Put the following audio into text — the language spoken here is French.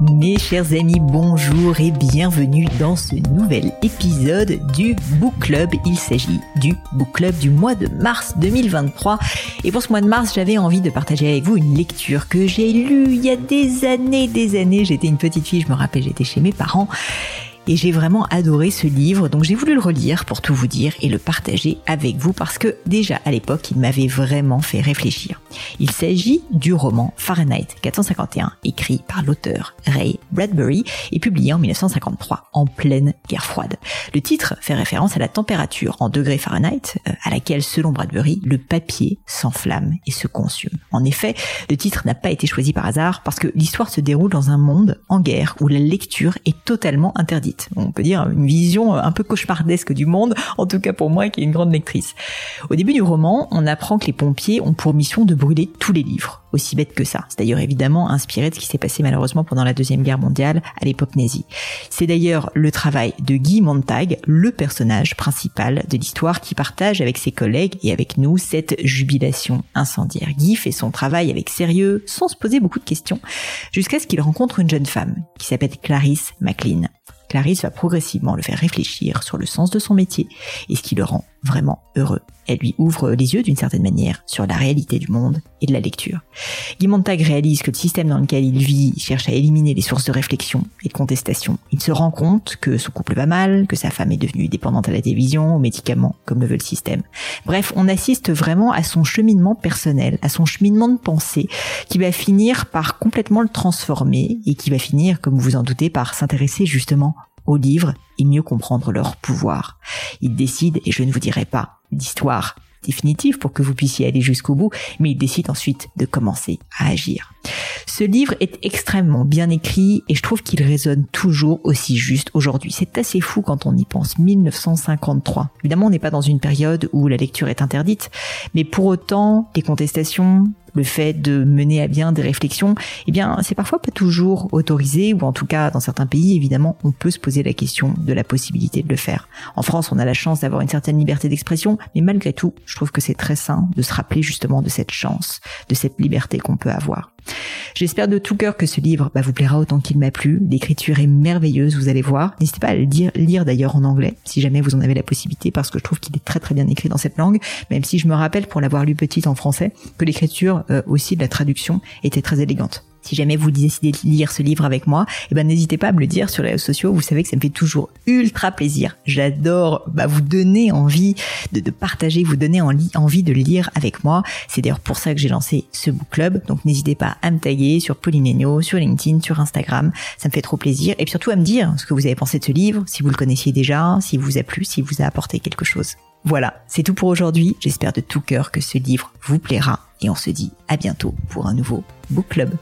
Mes chers amis, bonjour et bienvenue dans ce nouvel épisode du Book Club. Il s'agit du Book Club du mois de mars 2023. Et pour ce mois de mars, j'avais envie de partager avec vous une lecture que j'ai lue il y a des années, des années. J'étais une petite fille, je me rappelle, j'étais chez mes parents et j'ai vraiment adoré ce livre, donc j'ai voulu le relire pour tout vous dire et le partager avec vous parce que déjà à l'époque il m'avait vraiment fait réfléchir. Il s'agit du roman Fahrenheit 451 écrit par l'auteur Ray Bradbury et publié en 1953 en pleine guerre froide. Le titre fait référence à la température en degrés Fahrenheit euh, à laquelle selon Bradbury le papier s'enflamme et se consume. En effet, le titre n'a pas été choisi par hasard parce que l'histoire se déroule dans un monde en guerre où la lecture est totalement interdite on peut dire une vision un peu cauchemardesque du monde, en tout cas pour moi qui est une grande lectrice. Au début du roman, on apprend que les pompiers ont pour mission de brûler tous les livres aussi bête que ça. C'est d'ailleurs évidemment inspiré de ce qui s'est passé malheureusement pendant la Deuxième Guerre mondiale à l'époque nazie. C'est d'ailleurs le travail de Guy Montag, le personnage principal de l'histoire qui partage avec ses collègues et avec nous cette jubilation incendiaire. Guy fait son travail avec sérieux, sans se poser beaucoup de questions, jusqu'à ce qu'il rencontre une jeune femme qui s'appelle Clarisse MacLean. Clarisse va progressivement le faire réfléchir sur le sens de son métier et ce qui le rend vraiment heureux. Elle lui ouvre les yeux d'une certaine manière sur la réalité du monde et de la lecture. Guy Montag réalise que le système dans lequel il vit cherche à éliminer les sources de réflexion et de contestation. Il se rend compte que son couple va mal, que sa femme est devenue dépendante à la télévision, aux médicaments, comme le veut le système. Bref, on assiste vraiment à son cheminement personnel, à son cheminement de pensée, qui va finir par complètement le transformer et qui va finir, comme vous en doutez, par s'intéresser justement aux livres et mieux comprendre leur pouvoir. Il décide, et je ne vous dirai pas d'histoire définitive pour que vous puissiez aller jusqu'au bout, mais il décide ensuite de commencer à agir. Ce livre est extrêmement bien écrit et je trouve qu'il résonne toujours aussi juste aujourd'hui. C'est assez fou quand on y pense. 1953. Évidemment, on n'est pas dans une période où la lecture est interdite, mais pour autant, les contestations, le fait de mener à bien des réflexions, eh bien, c'est parfois pas toujours autorisé, ou en tout cas, dans certains pays, évidemment, on peut se poser la question de la possibilité de le faire. En France, on a la chance d'avoir une certaine liberté d'expression, mais malgré tout, je trouve que c'est très sain de se rappeler justement de cette chance, de cette liberté qu'on peut avoir. J'espère de tout cœur que ce livre bah, vous plaira autant qu'il m'a plu. L'écriture est merveilleuse, vous allez voir. N'hésitez pas à le lire, d'ailleurs en anglais, si jamais vous en avez la possibilité, parce que je trouve qu'il est très très bien écrit dans cette langue, même si je me rappelle, pour l'avoir lu petite en français, que l'écriture euh, aussi de la traduction était très élégante. Si jamais vous décidez de lire ce livre avec moi, eh ben n'hésitez pas à me le dire sur les réseaux sociaux. Vous savez que ça me fait toujours ultra plaisir. J'adore bah, vous donner envie de, partager, vous donner envie de lire avec moi. C'est d'ailleurs pour ça que j'ai lancé ce book club. Donc n'hésitez pas à me taguer sur Pauline sur LinkedIn, sur Instagram. Ça me fait trop plaisir. Et surtout à me dire ce que vous avez pensé de ce livre, si vous le connaissiez déjà, si vous a plu, si vous a apporté quelque chose. Voilà, c'est tout pour aujourd'hui. J'espère de tout cœur que ce livre vous plaira et on se dit à bientôt pour un nouveau book club.